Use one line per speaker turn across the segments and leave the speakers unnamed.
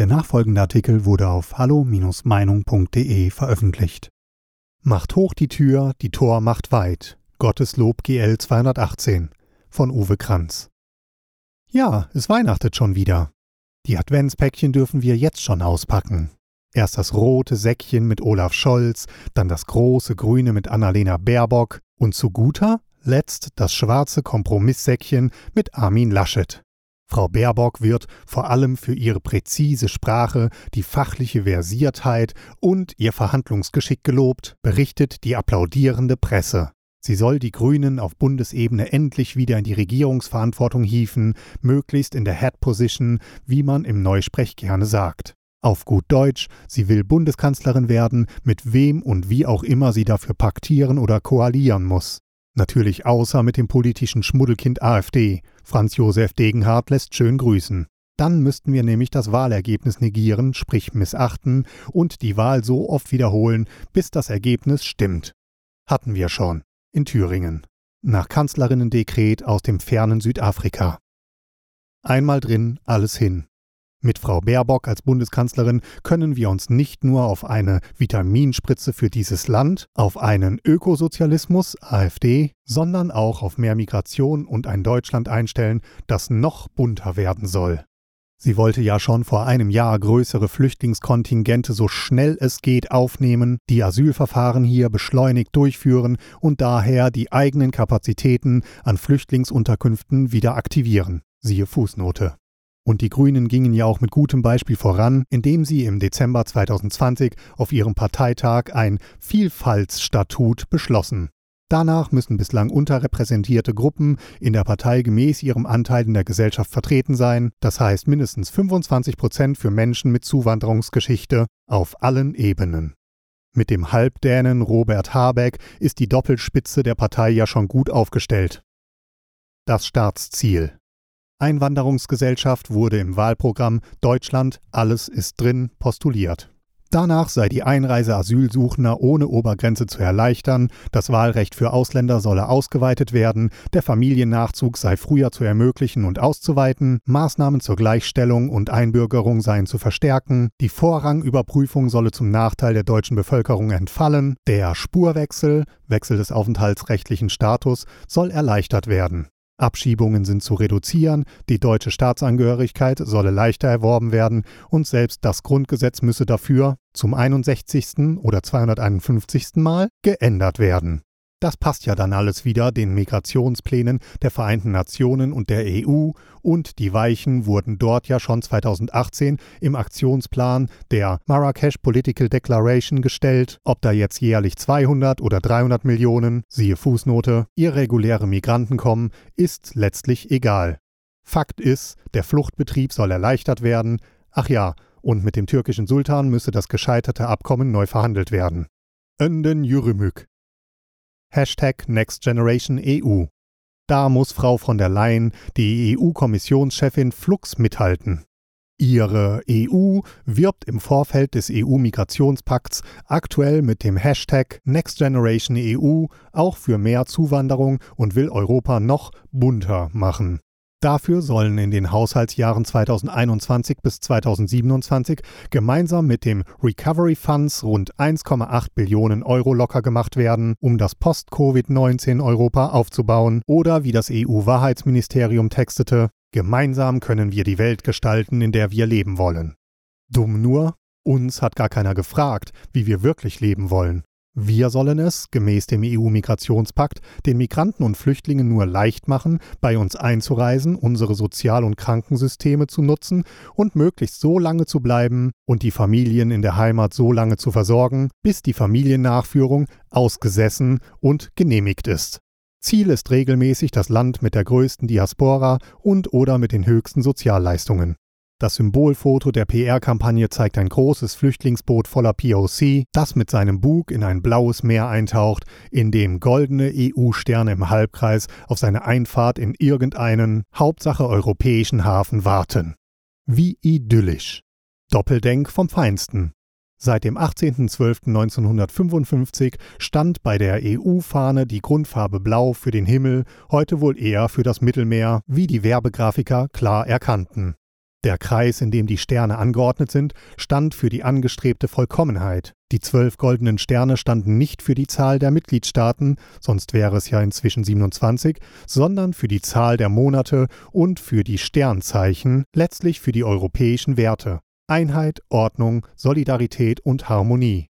Der nachfolgende Artikel wurde auf hallo-meinung.de veröffentlicht. Macht hoch die Tür, die Tor macht weit. Gottes Lob GL 218 von Uwe Kranz. Ja, es weihnachtet schon wieder. Die Adventspäckchen dürfen wir jetzt schon auspacken. Erst das rote Säckchen mit Olaf Scholz, dann das große grüne mit Annalena Baerbock und zu guter letzt das schwarze Kompromisssäckchen mit Armin Laschet. Frau Baerbock wird vor allem für ihre präzise Sprache, die fachliche Versiertheit und ihr Verhandlungsgeschick gelobt, berichtet die applaudierende Presse. Sie soll die Grünen auf Bundesebene endlich wieder in die Regierungsverantwortung hieven, möglichst in der Head Position, wie man im Neusprech gerne sagt. Auf gut Deutsch, sie will Bundeskanzlerin werden, mit wem und wie auch immer sie dafür paktieren oder koalieren muss. Natürlich außer mit dem politischen Schmuddelkind AfD. Franz Josef Degenhardt lässt schön grüßen. Dann müssten wir nämlich das Wahlergebnis negieren, sprich missachten, und die Wahl so oft wiederholen, bis das Ergebnis stimmt. Hatten wir schon. In Thüringen. Nach Kanzlerinnendekret aus dem fernen Südafrika. Einmal drin, alles hin. Mit Frau Baerbock als Bundeskanzlerin können wir uns nicht nur auf eine Vitaminspritze für dieses Land, auf einen Ökosozialismus, AfD, sondern auch auf mehr Migration und ein Deutschland einstellen, das noch bunter werden soll. Sie wollte ja schon vor einem Jahr größere Flüchtlingskontingente so schnell es geht aufnehmen, die Asylverfahren hier beschleunigt durchführen und daher die eigenen Kapazitäten an Flüchtlingsunterkünften wieder aktivieren. Siehe Fußnote. Und die Grünen gingen ja auch mit gutem Beispiel voran, indem sie im Dezember 2020 auf ihrem Parteitag ein Vielfaltsstatut beschlossen. Danach müssen bislang unterrepräsentierte Gruppen in der Partei gemäß ihrem Anteil in der Gesellschaft vertreten sein, das heißt mindestens 25 Prozent für Menschen mit Zuwanderungsgeschichte auf allen Ebenen. Mit dem Halbdänen Robert Habeck ist die Doppelspitze der Partei ja schon gut aufgestellt. Das Staatsziel Einwanderungsgesellschaft wurde im Wahlprogramm Deutschland alles ist drin postuliert. Danach sei die Einreise Asylsuchender ohne Obergrenze zu erleichtern, das Wahlrecht für Ausländer solle ausgeweitet werden, der Familiennachzug sei früher zu ermöglichen und auszuweiten, Maßnahmen zur Gleichstellung und Einbürgerung seien zu verstärken, die Vorrangüberprüfung solle zum Nachteil der deutschen Bevölkerung entfallen, der Spurwechsel, Wechsel des aufenthaltsrechtlichen Status, soll erleichtert werden. Abschiebungen sind zu reduzieren, die deutsche Staatsangehörigkeit solle leichter erworben werden und selbst das Grundgesetz müsse dafür zum 61. oder 251. Mal geändert werden. Das passt ja dann alles wieder den Migrationsplänen der Vereinten Nationen und der EU und die Weichen wurden dort ja schon 2018 im Aktionsplan der Marrakesch Political Declaration gestellt. Ob da jetzt jährlich 200 oder 300 Millionen, siehe Fußnote, irreguläre Migranten kommen, ist letztlich egal. Fakt ist, der Fluchtbetrieb soll erleichtert werden. Ach ja, und mit dem türkischen Sultan müsse das gescheiterte Abkommen neu verhandelt werden. Önden Yürümük. Hashtag Next Generation EU. Da muss Frau von der Leyen, die EU-Kommissionschefin, Flux mithalten. Ihre EU wirbt im Vorfeld des EU-Migrationspakts aktuell mit dem Hashtag Next Generation EU auch für mehr Zuwanderung und will Europa noch bunter machen. Dafür sollen in den Haushaltsjahren 2021 bis 2027 gemeinsam mit dem Recovery Funds rund 1,8 Billionen Euro locker gemacht werden, um das Post-Covid-19 Europa aufzubauen oder wie das EU-Wahrheitsministerium textete, gemeinsam können wir die Welt gestalten, in der wir leben wollen. Dumm nur, uns hat gar keiner gefragt, wie wir wirklich leben wollen. Wir sollen es, gemäß dem EU-Migrationspakt, den Migranten und Flüchtlingen nur leicht machen, bei uns einzureisen, unsere Sozial- und Krankensysteme zu nutzen und möglichst so lange zu bleiben und die Familien in der Heimat so lange zu versorgen, bis die Familiennachführung ausgesessen und genehmigt ist. Ziel ist regelmäßig das Land mit der größten Diaspora und oder mit den höchsten Sozialleistungen. Das Symbolfoto der PR-Kampagne zeigt ein großes Flüchtlingsboot voller POC, das mit seinem Bug in ein blaues Meer eintaucht, in dem goldene EU-Sterne im Halbkreis auf seine Einfahrt in irgendeinen, Hauptsache europäischen Hafen warten. Wie idyllisch. Doppeldenk vom Feinsten. Seit dem 18.12.1955 stand bei der EU-Fahne die Grundfarbe Blau für den Himmel, heute wohl eher für das Mittelmeer, wie die Werbegrafiker klar erkannten. Der Kreis, in dem die Sterne angeordnet sind, stand für die angestrebte Vollkommenheit. Die zwölf goldenen Sterne standen nicht für die Zahl der Mitgliedstaaten, sonst wäre es ja inzwischen 27, sondern für die Zahl der Monate und für die Sternzeichen, letztlich für die europäischen Werte. Einheit, Ordnung, Solidarität und Harmonie.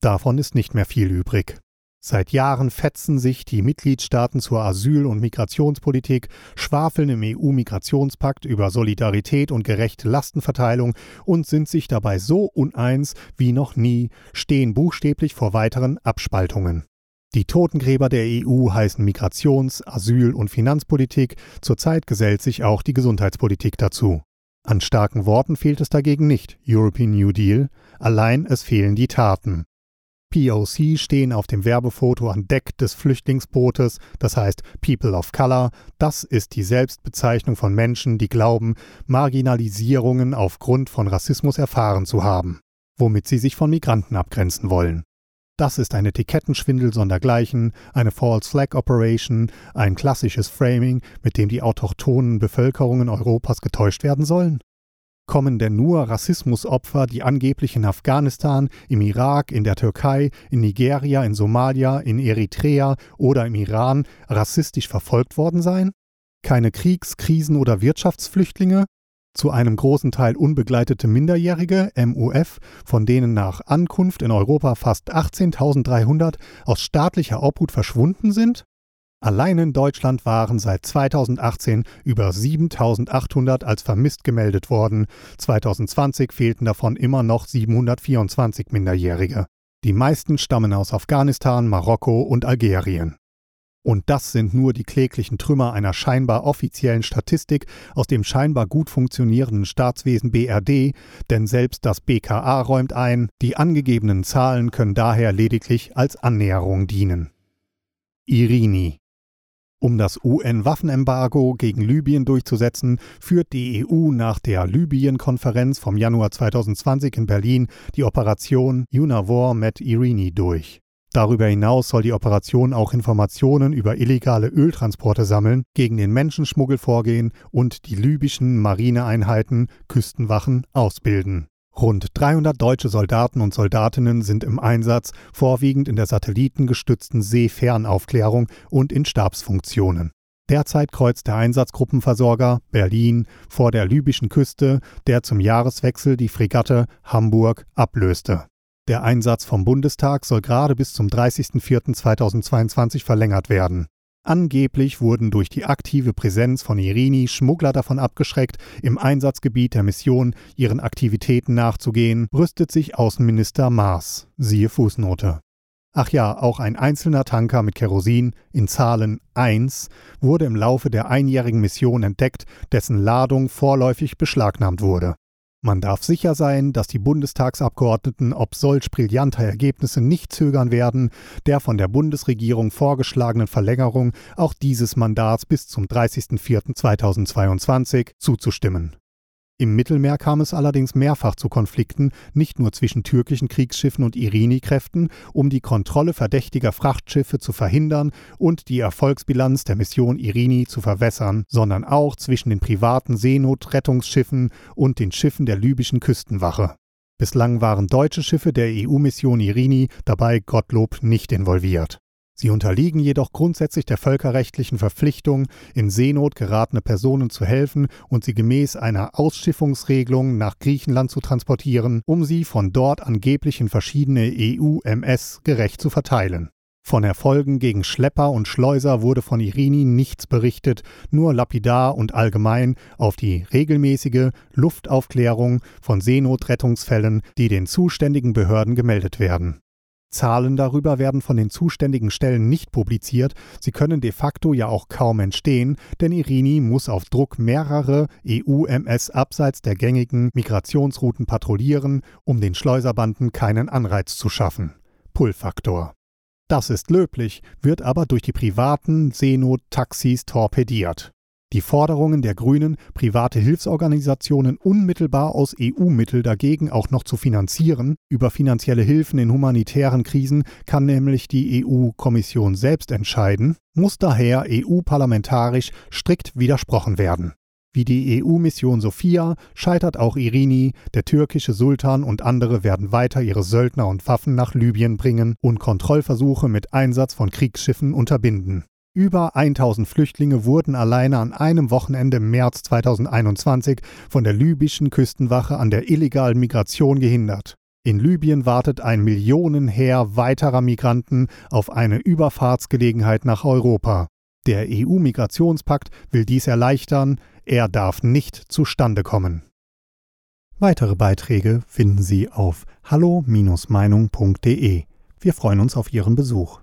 Davon ist nicht mehr viel übrig. Seit Jahren fetzen sich die Mitgliedstaaten zur Asyl- und Migrationspolitik, schwafeln im EU-Migrationspakt über Solidarität und gerechte Lastenverteilung und sind sich dabei so uneins wie noch nie, stehen buchstäblich vor weiteren Abspaltungen. Die Totengräber der EU heißen Migrations-, Asyl- und Finanzpolitik, zurzeit gesellt sich auch die Gesundheitspolitik dazu. An starken Worten fehlt es dagegen nicht, European New Deal, allein es fehlen die Taten. POC stehen auf dem Werbefoto an Deck des Flüchtlingsbootes, das heißt People of Color. Das ist die Selbstbezeichnung von Menschen, die glauben, Marginalisierungen aufgrund von Rassismus erfahren zu haben, womit sie sich von Migranten abgrenzen wollen. Das ist ein Etikettenschwindel sondergleichen, eine False Flag Operation, ein klassisches Framing, mit dem die autochthonen Bevölkerungen Europas getäuscht werden sollen? Kommen denn nur Rassismusopfer, die angeblich in Afghanistan, im Irak, in der Türkei, in Nigeria, in Somalia, in Eritrea oder im Iran rassistisch verfolgt worden sein? Keine Kriegs-, Krisen- oder Wirtschaftsflüchtlinge? Zu einem großen Teil unbegleitete Minderjährige, MUF, von denen nach Ankunft in Europa fast 18.300 aus staatlicher Obhut verschwunden sind? Allein in Deutschland waren seit 2018 über 7800 als vermisst gemeldet worden. 2020 fehlten davon immer noch 724 Minderjährige. Die meisten stammen aus Afghanistan, Marokko und Algerien. Und das sind nur die kläglichen Trümmer einer scheinbar offiziellen Statistik aus dem scheinbar gut funktionierenden Staatswesen BRD, denn selbst das BKA räumt ein, die angegebenen Zahlen können daher lediglich als Annäherung dienen. Irini um das UN-Waffenembargo gegen Libyen durchzusetzen, führt die EU nach der Libyen-Konferenz vom Januar 2020 in Berlin die Operation UNAVOR Med Irini durch. Darüber hinaus soll die Operation auch Informationen über illegale Öltransporte sammeln, gegen den Menschenschmuggel vorgehen und die libyschen Marineeinheiten Küstenwachen ausbilden. Rund 300 deutsche Soldaten und Soldatinnen sind im Einsatz, vorwiegend in der satellitengestützten Seefernaufklärung und in Stabsfunktionen. Derzeit kreuzt der Einsatzgruppenversorger Berlin vor der libyschen Küste, der zum Jahreswechsel die Fregatte Hamburg ablöste. Der Einsatz vom Bundestag soll gerade bis zum 30.04.2022 verlängert werden. Angeblich wurden durch die aktive Präsenz von Irini Schmuggler davon abgeschreckt, im Einsatzgebiet der Mission ihren Aktivitäten nachzugehen, rüstet sich Außenminister Maas. Siehe Fußnote. Ach ja, auch ein einzelner Tanker mit Kerosin in Zahlen 1 wurde im Laufe der einjährigen Mission entdeckt, dessen Ladung vorläufig beschlagnahmt wurde. Man darf sicher sein, dass die Bundestagsabgeordneten ob solch brillanter Ergebnisse nicht zögern werden, der von der Bundesregierung vorgeschlagenen Verlängerung auch dieses Mandats bis zum 30.04.2022 zuzustimmen. Im Mittelmeer kam es allerdings mehrfach zu Konflikten, nicht nur zwischen türkischen Kriegsschiffen und Irini-Kräften, um die Kontrolle verdächtiger Frachtschiffe zu verhindern und die Erfolgsbilanz der Mission Irini zu verwässern, sondern auch zwischen den privaten Seenotrettungsschiffen und den Schiffen der libyschen Küstenwache. Bislang waren deutsche Schiffe der EU-Mission Irini dabei Gottlob nicht involviert. Sie unterliegen jedoch grundsätzlich der völkerrechtlichen Verpflichtung, in Seenot geratene Personen zu helfen und sie gemäß einer Ausschiffungsregelung nach Griechenland zu transportieren, um sie von dort angeblich in verschiedene EU-MS gerecht zu verteilen. Von Erfolgen gegen Schlepper und Schleuser wurde von Irini nichts berichtet, nur lapidar und allgemein auf die regelmäßige Luftaufklärung von Seenotrettungsfällen, die den zuständigen Behörden gemeldet werden. Zahlen darüber werden von den zuständigen Stellen nicht publiziert, sie können de facto ja auch kaum entstehen, denn Irini muss auf Druck mehrere EU-MS abseits der gängigen Migrationsrouten patrouillieren, um den Schleuserbanden keinen Anreiz zu schaffen. Pull-Faktor. Das ist löblich, wird aber durch die privaten Seenot-Taxis torpediert. Die Forderungen der Grünen, private Hilfsorganisationen unmittelbar aus EU-Mittel dagegen auch noch zu finanzieren, über finanzielle Hilfen in humanitären Krisen kann nämlich die EU-Kommission selbst entscheiden, muss daher EU-parlamentarisch strikt widersprochen werden. Wie die EU-Mission Sophia scheitert auch Irini, der türkische Sultan und andere werden weiter ihre Söldner und Waffen nach Libyen bringen und Kontrollversuche mit Einsatz von Kriegsschiffen unterbinden. Über 1000 Flüchtlinge wurden alleine an einem Wochenende im März 2021 von der libyschen Küstenwache an der illegalen Migration gehindert. In Libyen wartet ein Millionenheer weiterer Migranten auf eine Überfahrtsgelegenheit nach Europa. Der EU-Migrationspakt will dies erleichtern, er darf nicht zustande kommen. Weitere Beiträge finden Sie auf hallo-meinung.de. Wir freuen uns auf Ihren Besuch.